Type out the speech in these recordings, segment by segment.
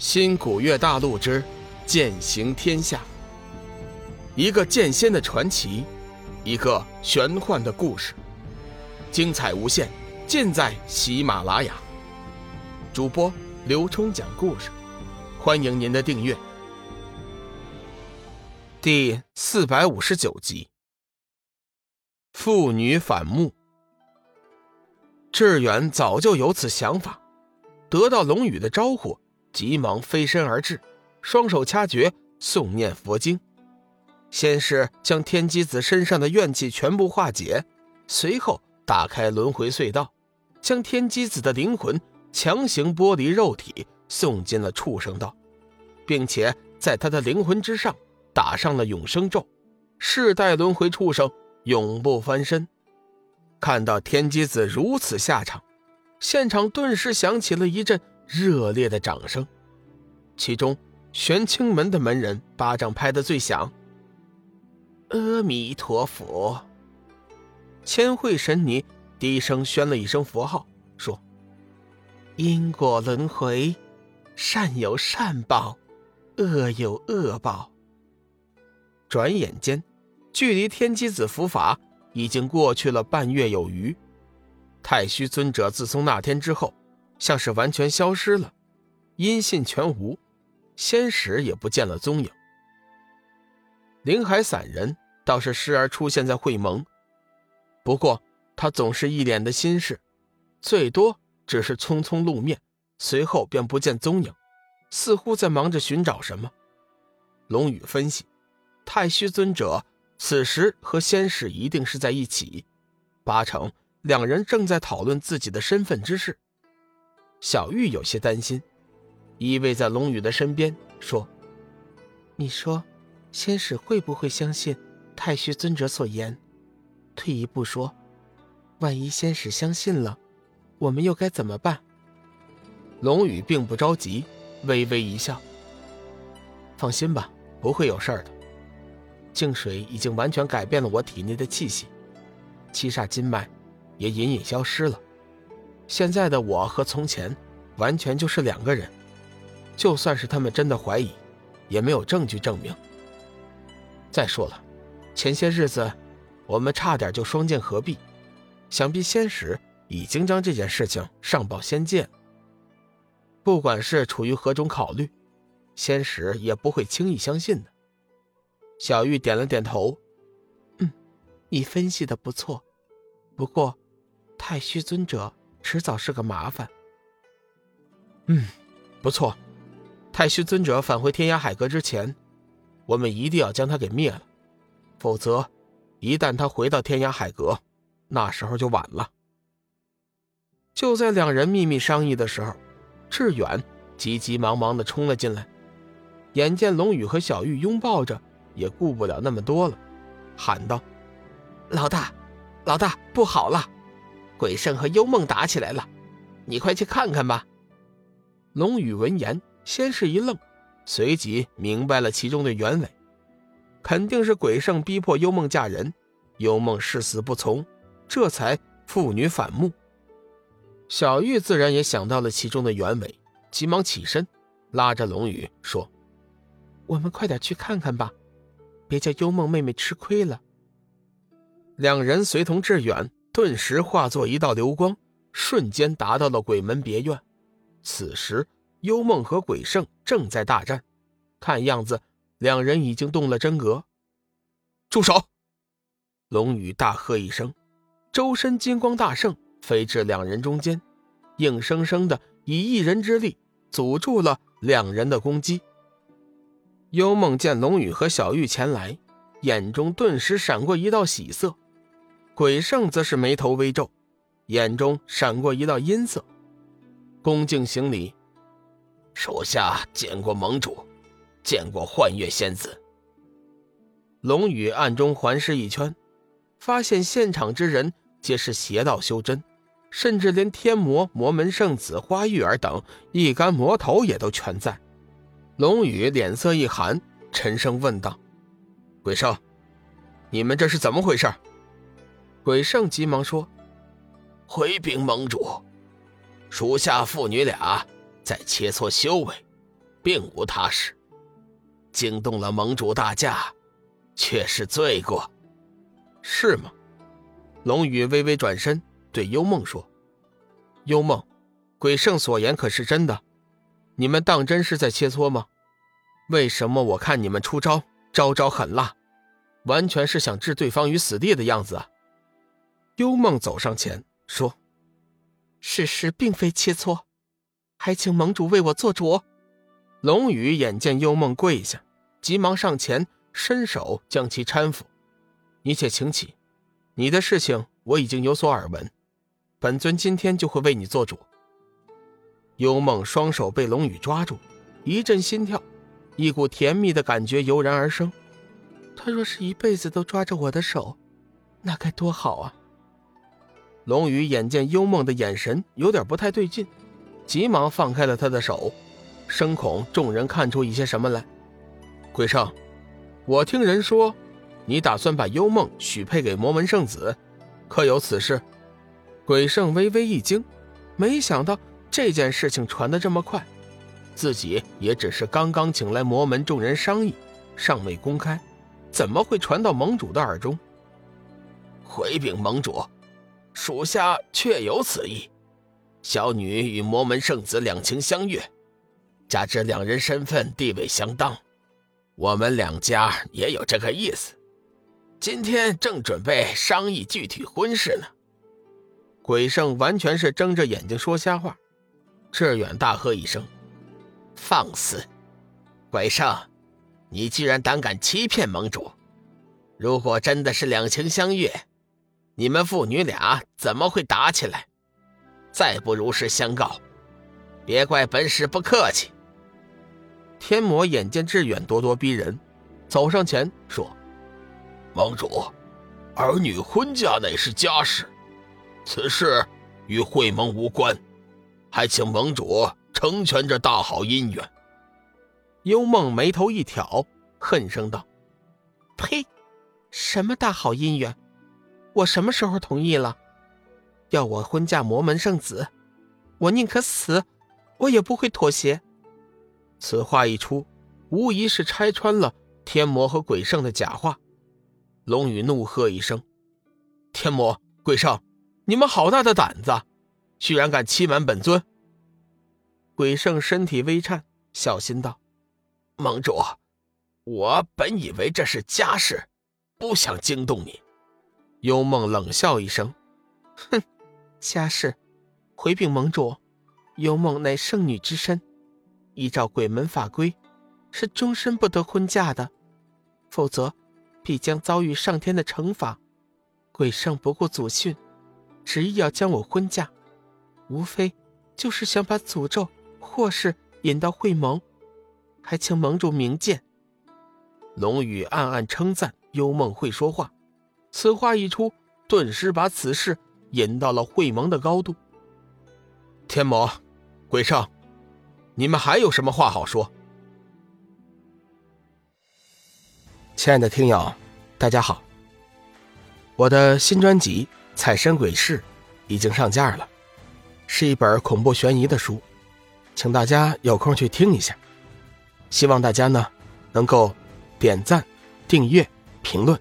新古月大陆之剑行天下，一个剑仙的传奇，一个玄幻的故事，精彩无限，尽在喜马拉雅。主播刘冲讲故事，欢迎您的订阅。第四百五十九集，妇女反目。志远早就有此想法，得到龙宇的招呼。急忙飞身而至，双手掐诀诵念佛经，先是将天机子身上的怨气全部化解，随后打开轮回隧道，将天机子的灵魂强行剥离肉体，送进了畜生道，并且在他的灵魂之上打上了永生咒，世代轮回畜生，永不翻身。看到天机子如此下场，现场顿时响起了一阵。热烈的掌声，其中玄清门的门人巴掌拍得最响。阿弥陀佛！千惠神尼低声宣了一声佛号，说：“因果轮回，善有善报，恶有恶报。”转眼间，距离天机子伏法已经过去了半月有余。太虚尊者自从那天之后。像是完全消失了，音信全无，仙使也不见了踪影。灵海散人倒是时而出现在会盟，不过他总是一脸的心事，最多只是匆匆露面，随后便不见踪影，似乎在忙着寻找什么。龙宇分析，太虚尊者此时和仙使一定是在一起，八成两人正在讨论自己的身份之事。小玉有些担心，依偎在龙宇的身边说：“你说，仙使会不会相信太虚尊者所言？退一步说，万一仙使相信了，我们又该怎么办？”龙宇并不着急，微微一笑：“放心吧，不会有事儿的。净水已经完全改变了我体内的气息，七煞金脉也隐隐消失了。”现在的我和从前，完全就是两个人。就算是他们真的怀疑，也没有证据证明。再说了，前些日子我们差点就双剑合璧，想必仙使已经将这件事情上报仙界。不管是出于何种考虑，仙使也不会轻易相信的。小玉点了点头，嗯，你分析的不错。不过，太虚尊者。迟早是个麻烦。嗯，不错。太虚尊者返回天涯海阁之前，我们一定要将他给灭了，否则，一旦他回到天涯海阁，那时候就晚了。就在两人秘密商议的时候，志远急急忙忙的冲了进来，眼见龙宇和小玉拥抱着，也顾不了那么多了，喊道：“老大，老大，不好了！”鬼圣和幽梦打起来了，你快去看看吧。龙宇闻言，先是一愣，随即明白了其中的原委，肯定是鬼圣逼迫幽梦嫁人，幽梦誓死不从，这才父女反目。小玉自然也想到了其中的原委，急忙起身，拉着龙宇说：“我们快点去看看吧，别叫幽梦妹妹吃亏了。”两人随同志远。顿时化作一道流光，瞬间达到了鬼门别院。此时，幽梦和鬼圣正在大战，看样子两人已经动了真格。住手！龙宇大喝一声，周身金光大盛，飞至两人中间，硬生生的以一人之力阻住了两人的攻击。幽梦见龙宇和小玉前来，眼中顿时闪过一道喜色。鬼圣则是眉头微皱，眼中闪过一道阴色，恭敬行礼：“属下见过盟主，见过幻月仙子。”龙宇暗中环视一圈，发现现场之人皆是邪道修真，甚至连天魔、魔门圣子花玉儿等一干魔头也都全在。龙宇脸色一寒，沉声问道：“鬼圣，你们这是怎么回事？”鬼圣急忙说：“回禀盟主，属下父女俩在切磋修为，并无他事。惊动了盟主大驾，却是罪过，是吗？龙宇微微转身对幽梦说：“幽梦，鬼圣所言可是真的？你们当真是在切磋吗？为什么我看你们出招招招狠辣，完全是想置对方于死地的样子啊？”幽梦走上前说：“事实并非切磋，还请盟主为我做主。”龙宇眼见幽梦跪下，急忙上前伸手将其搀扶：“你且请起，你的事情我已经有所耳闻，本尊今天就会为你做主。”幽梦双手被龙宇抓住，一阵心跳，一股甜蜜的感觉油然而生。他若是一辈子都抓着我的手，那该多好啊！龙宇眼见幽梦的眼神有点不太对劲，急忙放开了他的手。生恐众人看出一些什么来，鬼圣，我听人说，你打算把幽梦许配给魔门圣子，可有此事？鬼圣微微一惊，没想到这件事情传得这么快，自己也只是刚刚请来魔门众人商议，尚未公开，怎么会传到盟主的耳中？回禀盟主，属下确有此意，小女与魔门圣子两情相悦。加之两人身份地位相当，我们两家也有这个意思。今天正准备商议具体婚事呢。鬼圣完全是睁着眼睛说瞎话。志远大喝一声：“放肆！鬼圣，你居然胆敢欺骗盟主！如果真的是两情相悦，你们父女俩怎么会打起来？再不如实相告，别怪本使不客气。”天魔眼见志远咄咄逼人，走上前说：“盟主，儿女婚嫁乃是家事，此事与会盟无关，还请盟主成全这大好姻缘。”幽梦眉头一挑，恨声道：“呸！什么大好姻缘？我什么时候同意了？要我婚嫁魔门圣子，我宁可死，我也不会妥协。”此话一出，无疑是拆穿了天魔和鬼圣的假话。龙宇怒喝一声：“天魔、鬼圣，你们好大的胆子，居然敢欺瞒本尊！”鬼圣身体微颤，小心道：“盟主，我本以为这是家事，不想惊动你。”幽梦冷笑一声：“哼，家事，回禀盟主，幽梦乃圣女之身。”依照鬼门法规，是终身不得婚嫁的，否则必将遭遇上天的惩罚。鬼圣不顾祖训，执意要将我婚嫁，无非就是想把诅咒祸事引到会盟，还请盟主明鉴。龙宇暗暗称赞幽梦会说话，此话一出，顿时把此事引到了会盟的高度。天魔，鬼圣。你们还有什么话好说？亲爱的听友，大家好，我的新专辑《彩身鬼事》已经上架了，是一本恐怖悬疑的书，请大家有空去听一下。希望大家呢能够点赞、订阅、评论，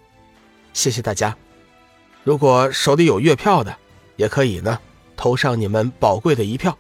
谢谢大家。如果手里有月票的，也可以呢投上你们宝贵的一票。